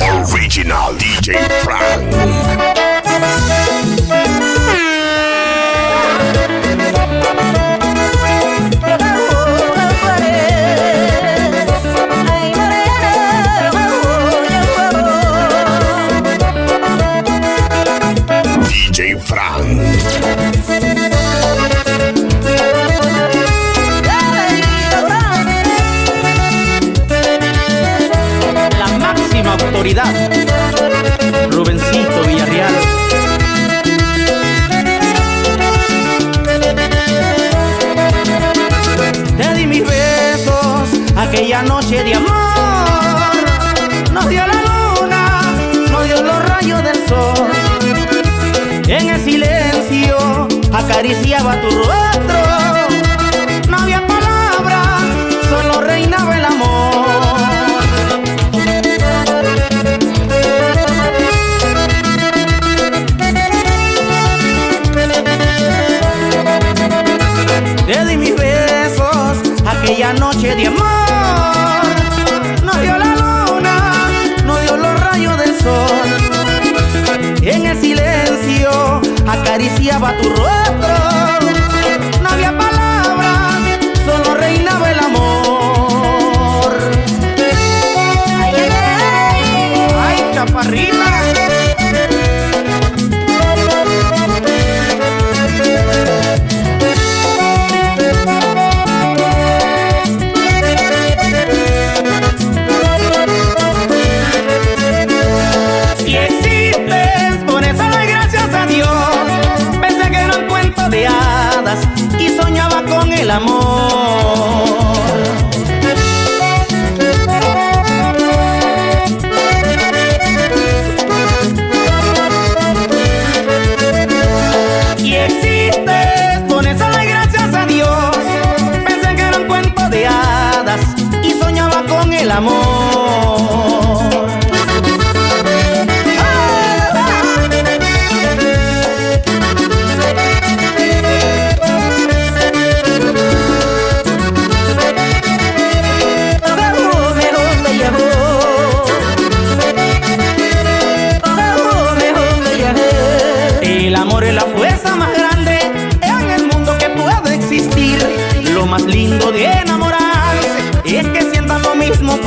Original DJ Frank. guiaba tu rueda.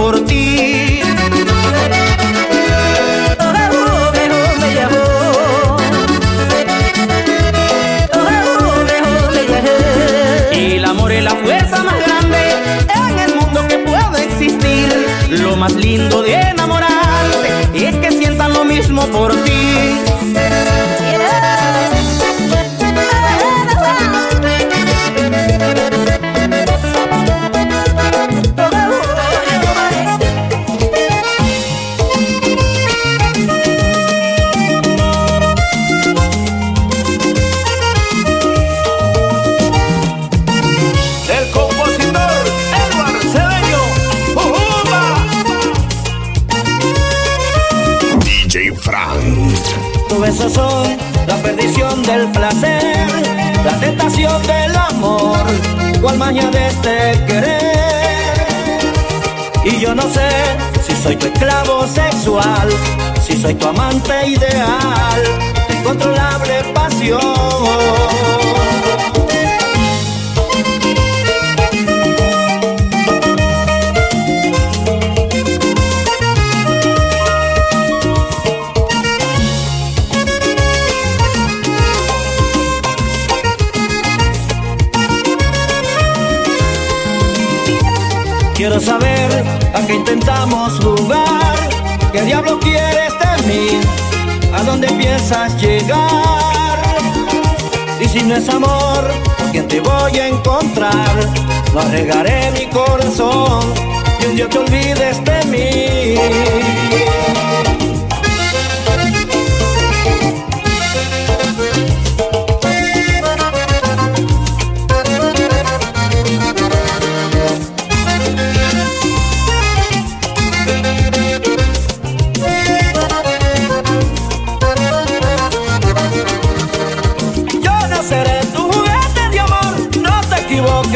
por ti. El amor es la fuerza más grande en el mundo que puede existir. Lo más lindo de enamorarse es que sientan lo mismo por ti. soy tu esclavo sexual, si soy tu amante ideal, tu incontrolable pasión. quiero saber a que intentamos jugar. ¿Qué diablo quieres de mí? ¿A dónde piensas llegar? Y si no es amor, ¿por quién te voy a encontrar? No regaré mi corazón y un día te olvides de mí.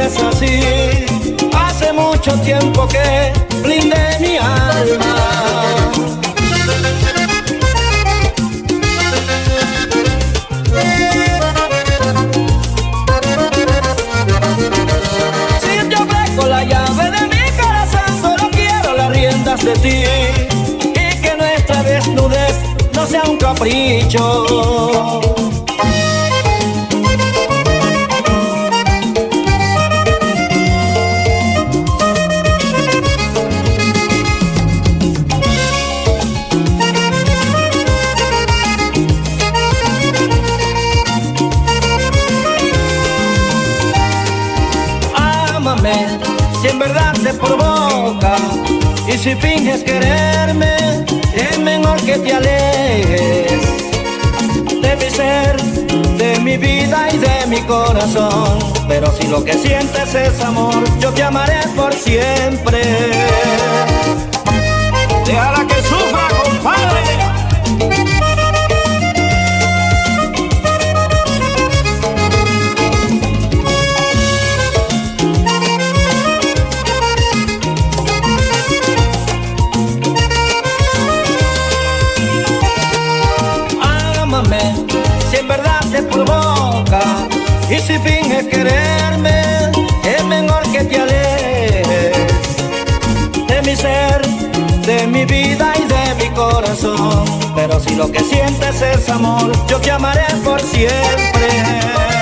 es así. Hace mucho tiempo que blindé mi alma. Si yo ofrezco la llave de mi corazón, solo quiero las riendas de ti. Y que nuestra desnudez no sea un capricho. Si finges quererme, es mejor que te alejes de mi ser, de mi vida y de mi corazón. Pero si lo que sientes es amor, yo te amaré por siempre. De mi vida y de mi corazón. Pero si lo que sientes es amor, yo te amaré por siempre.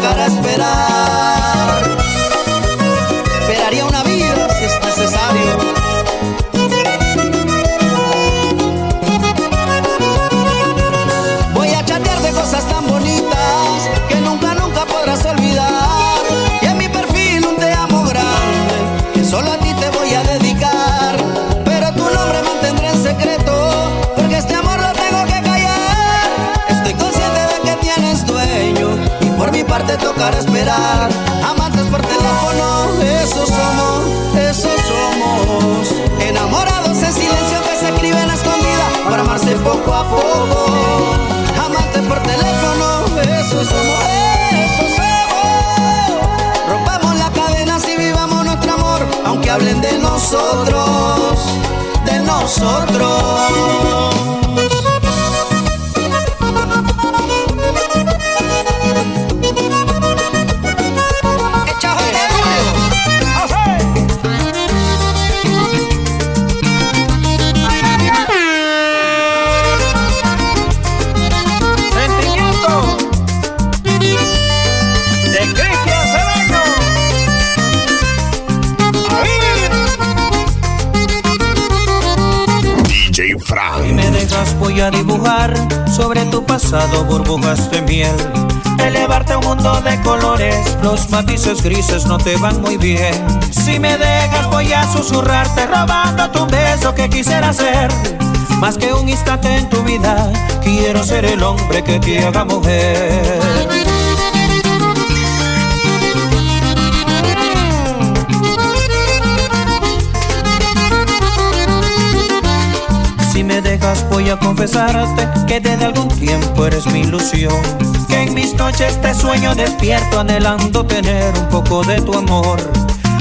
tocará esperar. Voy a dibujar sobre tu pasado burbujas de miel elevarte a un mundo de colores. Los matices grises no te van muy bien. Si me dejas, voy a susurrarte, robando tu beso que quisiera ser. Más que un instante en tu vida, quiero ser el hombre que te haga mujer. Dejas voy a confesarte que desde algún tiempo eres mi ilusión. Que en mis noches te sueño despierto anhelando tener un poco de tu amor.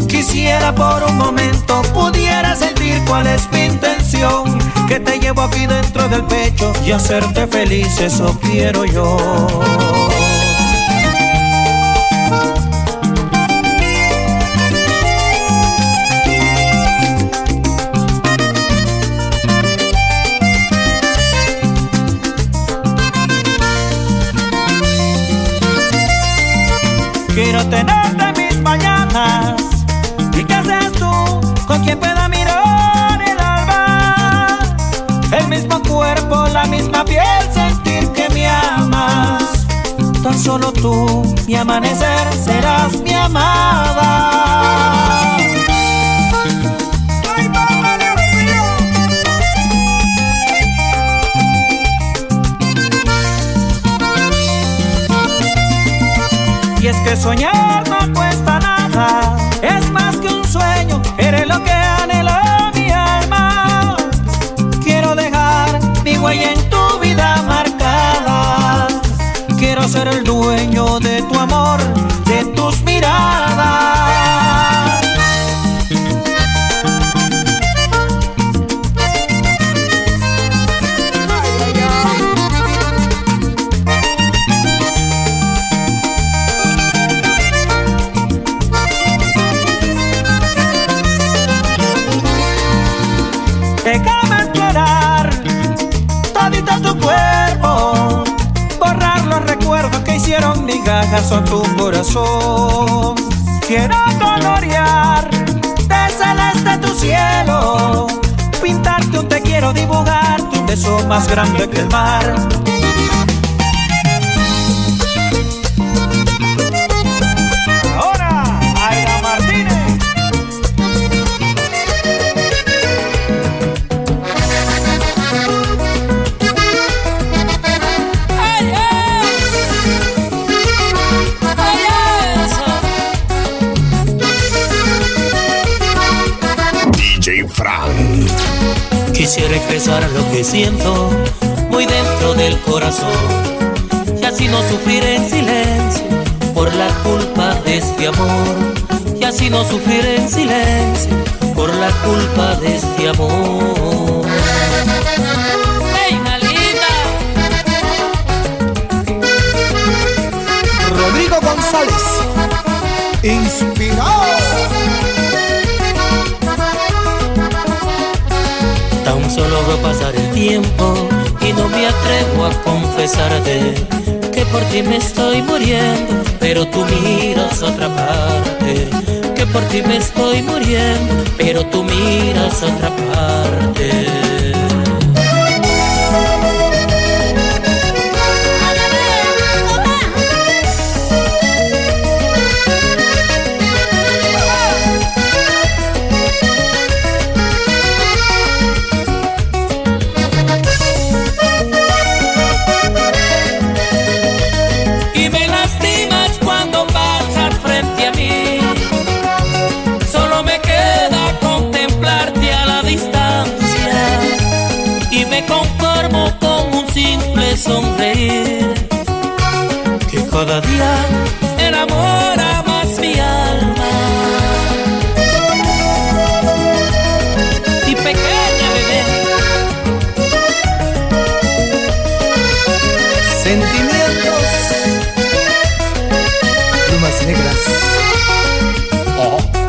Quisiera por un momento pudiera sentir cuál es mi intención. Que te llevo aquí dentro del pecho y hacerte feliz, eso quiero yo. Tenerte mis mañanas y que seas tú con quien pueda mirar el alma. El mismo cuerpo, la misma piel, sentir que me amas. Tan solo tú, mi amanecer, serás mi amada. Soñar no cuesta nada, es más que un sueño, eres lo que anhela mi alma. Quiero dejar mi huella en tu vida marcada, quiero ser el dueño de tu amor, en tu corazón. Quiero colorear de celeste tu cielo, pintarte un te quiero, dibujarte un beso más grande que el mar. Quisiera expresar lo que siento muy dentro del corazón y así no sufrir en silencio por la culpa de este amor y así no sufrir en silencio por la culpa de este amor. Ey, Malita. Rodrigo González. Inspirado. Tan solo veo pasar el tiempo y no me atrevo a confesarte que por ti me estoy muriendo, pero tú miras otra parte. Que por ti me estoy muriendo, pero tú miras otra parte. Sonreír. Que cada día Enamora más mi alma. Y pequeña bebé. Sentimientos. Plumas negras. Y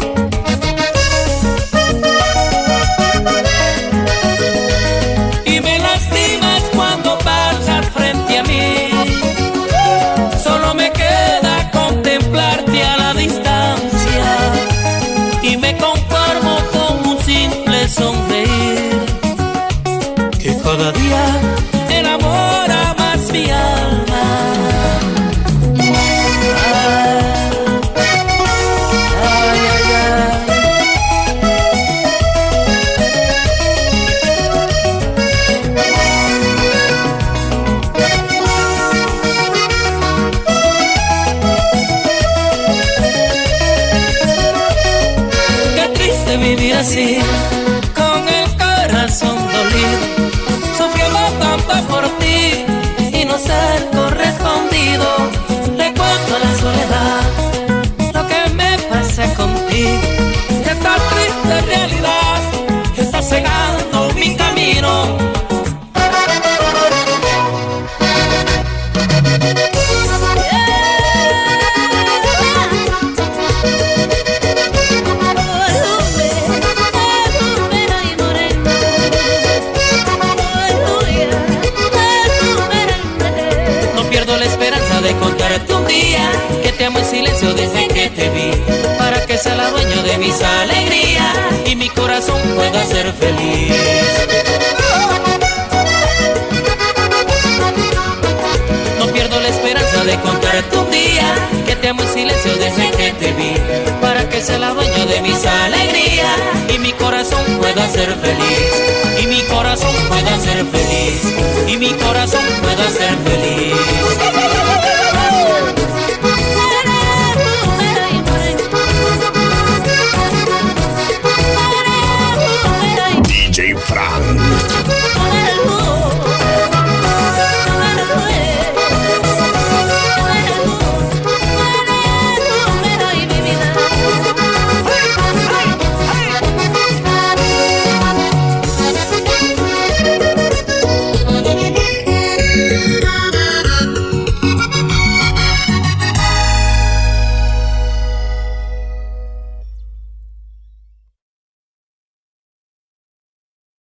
dueño de mis alegrías y mi corazón pueda ser feliz. No pierdo la esperanza de contarte un día que te amo en silencio desde que te vi, para que sea la dueño de mis alegrías y mi corazón pueda ser feliz, y mi corazón pueda ser feliz, y mi corazón pueda ser feliz.